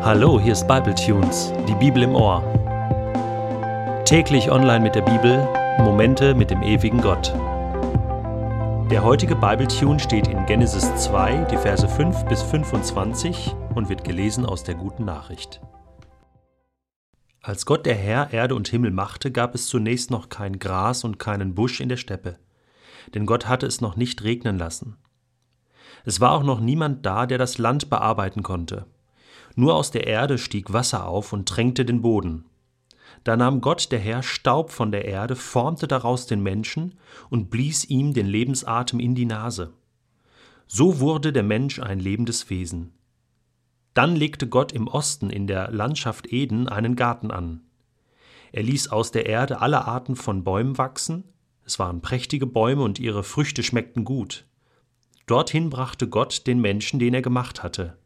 Hallo, hier ist Bible Tunes, die Bibel im Ohr. Täglich online mit der Bibel, Momente mit dem ewigen Gott. Der heutige Bible Tune steht in Genesis 2, die Verse 5 bis 25 und wird gelesen aus der guten Nachricht. Als Gott der Herr Erde und Himmel machte, gab es zunächst noch kein Gras und keinen Busch in der Steppe, denn Gott hatte es noch nicht regnen lassen. Es war auch noch niemand da, der das Land bearbeiten konnte. Nur aus der Erde stieg Wasser auf und tränkte den Boden. Da nahm Gott der Herr Staub von der Erde, formte daraus den Menschen und blies ihm den Lebensatem in die Nase. So wurde der Mensch ein lebendes Wesen. Dann legte Gott im Osten in der Landschaft Eden einen Garten an. Er ließ aus der Erde alle Arten von Bäumen wachsen, es waren prächtige Bäume und ihre Früchte schmeckten gut. Dorthin brachte Gott den Menschen, den er gemacht hatte.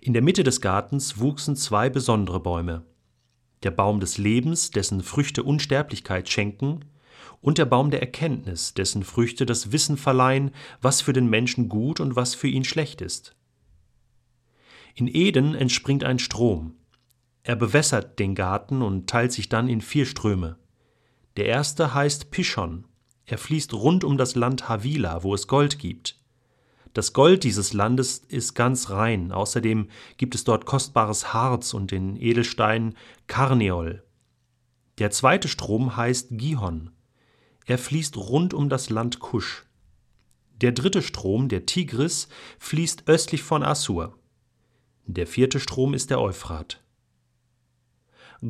In der Mitte des Gartens wuchsen zwei besondere Bäume. Der Baum des Lebens, dessen Früchte Unsterblichkeit schenken, und der Baum der Erkenntnis, dessen Früchte das Wissen verleihen, was für den Menschen gut und was für ihn schlecht ist. In Eden entspringt ein Strom. Er bewässert den Garten und teilt sich dann in vier Ströme. Der erste heißt Pishon. Er fließt rund um das Land Havila, wo es Gold gibt. Das Gold dieses Landes ist ganz rein, außerdem gibt es dort kostbares Harz und den Edelstein Karneol. Der zweite Strom heißt Gihon. Er fließt rund um das Land Kusch. Der dritte Strom, der Tigris, fließt östlich von Assur. Der vierte Strom ist der Euphrat.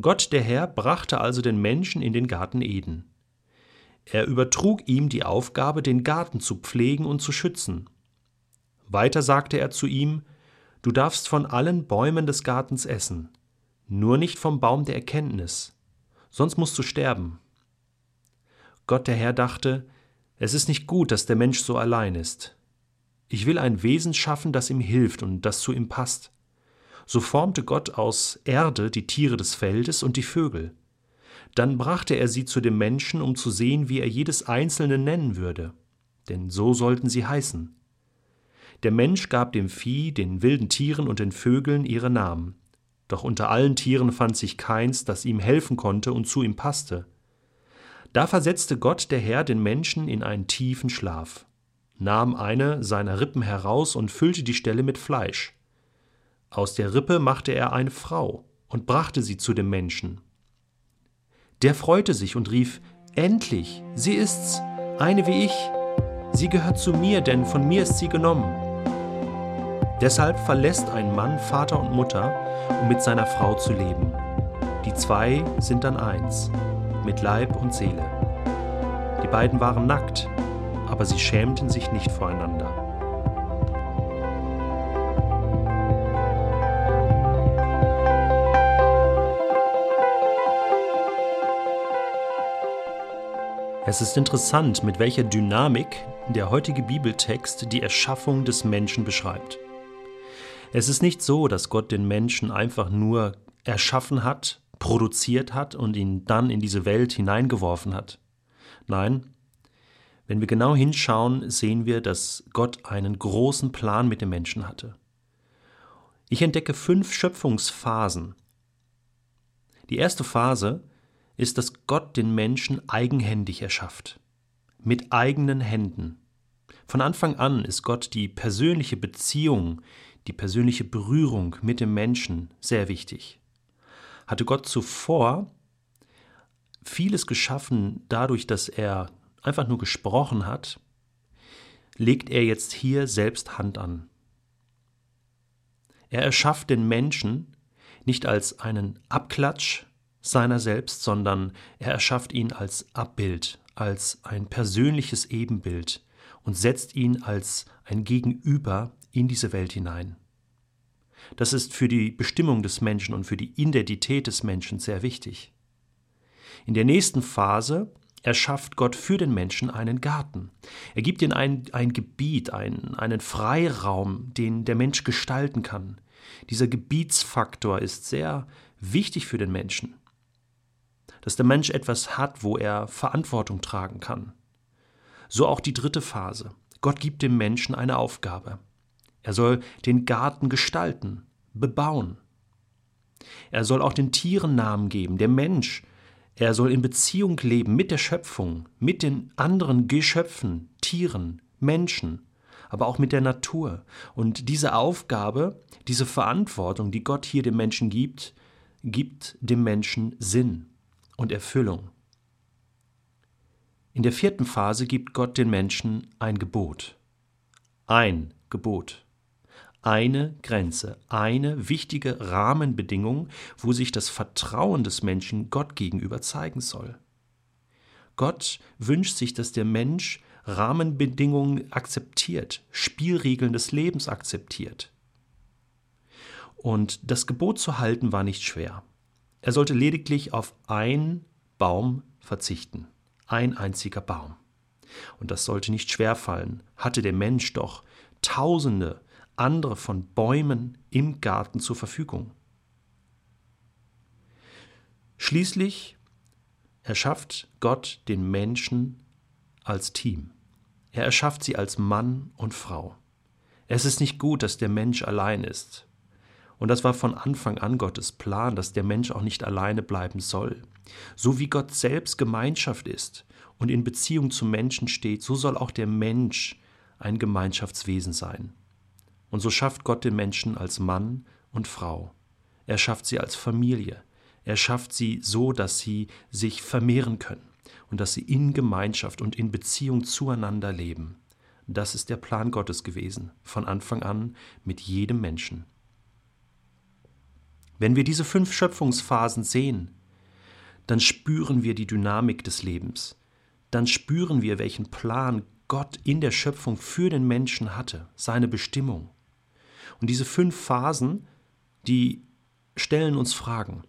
Gott der Herr brachte also den Menschen in den Garten Eden. Er übertrug ihm die Aufgabe, den Garten zu pflegen und zu schützen. Weiter sagte er zu ihm, Du darfst von allen Bäumen des Gartens essen, nur nicht vom Baum der Erkenntnis, sonst musst du sterben. Gott der Herr dachte, es ist nicht gut, dass der Mensch so allein ist. Ich will ein Wesen schaffen, das ihm hilft und das zu ihm passt. So formte Gott aus Erde die Tiere des Feldes und die Vögel. Dann brachte er sie zu dem Menschen, um zu sehen, wie er jedes einzelne nennen würde, denn so sollten sie heißen. Der Mensch gab dem Vieh, den wilden Tieren und den Vögeln ihre Namen. Doch unter allen Tieren fand sich keins, das ihm helfen konnte und zu ihm passte. Da versetzte Gott der Herr den Menschen in einen tiefen Schlaf, nahm eine seiner Rippen heraus und füllte die Stelle mit Fleisch. Aus der Rippe machte er eine Frau und brachte sie zu dem Menschen. Der freute sich und rief, Endlich, sie ist's, eine wie ich. Sie gehört zu mir, denn von mir ist sie genommen. Deshalb verlässt ein Mann Vater und Mutter, um mit seiner Frau zu leben. Die zwei sind dann eins, mit Leib und Seele. Die beiden waren nackt, aber sie schämten sich nicht voreinander. Es ist interessant, mit welcher Dynamik der heutige Bibeltext die Erschaffung des Menschen beschreibt. Es ist nicht so, dass Gott den Menschen einfach nur erschaffen hat, produziert hat und ihn dann in diese Welt hineingeworfen hat. Nein, wenn wir genau hinschauen, sehen wir, dass Gott einen großen Plan mit dem Menschen hatte. Ich entdecke fünf Schöpfungsphasen. Die erste Phase ist, dass Gott den Menschen eigenhändig erschafft, mit eigenen Händen. Von Anfang an ist Gott die persönliche Beziehung, die persönliche Berührung mit dem Menschen sehr wichtig. Hatte Gott zuvor vieles geschaffen dadurch, dass er einfach nur gesprochen hat, legt er jetzt hier selbst Hand an. Er erschafft den Menschen nicht als einen Abklatsch seiner selbst, sondern er erschafft ihn als Abbild, als ein persönliches Ebenbild, und setzt ihn als ein Gegenüber in diese Welt hinein. Das ist für die Bestimmung des Menschen und für die Identität des Menschen sehr wichtig. In der nächsten Phase erschafft Gott für den Menschen einen Garten. Er gibt ihm ein, ein Gebiet, ein, einen Freiraum, den der Mensch gestalten kann. Dieser Gebietsfaktor ist sehr wichtig für den Menschen. Dass der Mensch etwas hat, wo er Verantwortung tragen kann. So auch die dritte Phase. Gott gibt dem Menschen eine Aufgabe. Er soll den Garten gestalten, bebauen. Er soll auch den Tieren Namen geben, der Mensch. Er soll in Beziehung leben mit der Schöpfung, mit den anderen Geschöpfen, Tieren, Menschen, aber auch mit der Natur. Und diese Aufgabe, diese Verantwortung, die Gott hier dem Menschen gibt, gibt dem Menschen Sinn und Erfüllung. In der vierten Phase gibt Gott den Menschen ein Gebot. Ein Gebot. Eine Grenze, eine wichtige Rahmenbedingung, wo sich das Vertrauen des Menschen Gott gegenüber zeigen soll. Gott wünscht sich, dass der Mensch Rahmenbedingungen akzeptiert, Spielregeln des Lebens akzeptiert. Und das Gebot zu halten war nicht schwer. Er sollte lediglich auf einen Baum verzichten. Ein einziger Baum. Und das sollte nicht schwer fallen, hatte der Mensch doch tausende andere von Bäumen im Garten zur Verfügung. Schließlich erschafft Gott den Menschen als Team. Er erschafft sie als Mann und Frau. Es ist nicht gut, dass der Mensch allein ist. Und das war von Anfang an Gottes Plan, dass der Mensch auch nicht alleine bleiben soll. So wie Gott selbst Gemeinschaft ist und in Beziehung zum Menschen steht, so soll auch der Mensch ein Gemeinschaftswesen sein. Und so schafft Gott den Menschen als Mann und Frau. Er schafft sie als Familie. Er schafft sie so, dass sie sich vermehren können und dass sie in Gemeinschaft und in Beziehung zueinander leben. Das ist der Plan Gottes gewesen, von Anfang an mit jedem Menschen. Wenn wir diese fünf Schöpfungsphasen sehen, dann spüren wir die Dynamik des Lebens. Dann spüren wir, welchen Plan Gott in der Schöpfung für den Menschen hatte, seine Bestimmung. Und diese fünf Phasen, die stellen uns Fragen.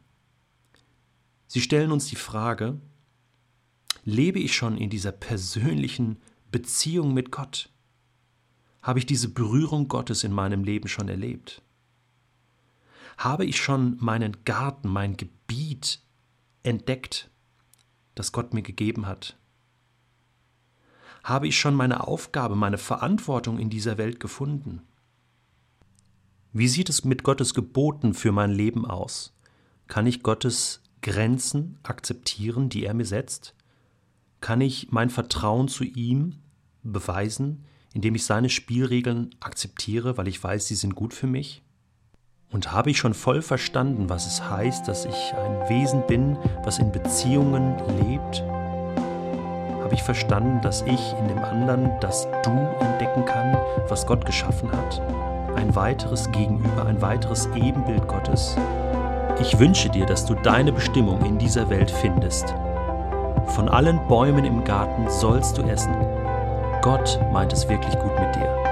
Sie stellen uns die Frage, lebe ich schon in dieser persönlichen Beziehung mit Gott? Habe ich diese Berührung Gottes in meinem Leben schon erlebt? Habe ich schon meinen Garten, mein Gebiet entdeckt, das Gott mir gegeben hat? Habe ich schon meine Aufgabe, meine Verantwortung in dieser Welt gefunden? Wie sieht es mit Gottes Geboten für mein Leben aus? Kann ich Gottes Grenzen akzeptieren, die er mir setzt? Kann ich mein Vertrauen zu ihm beweisen, indem ich seine Spielregeln akzeptiere, weil ich weiß, sie sind gut für mich? Und habe ich schon voll verstanden, was es heißt, dass ich ein Wesen bin, was in Beziehungen lebt? Habe ich verstanden, dass ich in dem anderen das Du entdecken kann, was Gott geschaffen hat? Ein weiteres Gegenüber, ein weiteres Ebenbild Gottes? Ich wünsche dir, dass du deine Bestimmung in dieser Welt findest. Von allen Bäumen im Garten sollst du essen. Gott meint es wirklich gut mit dir.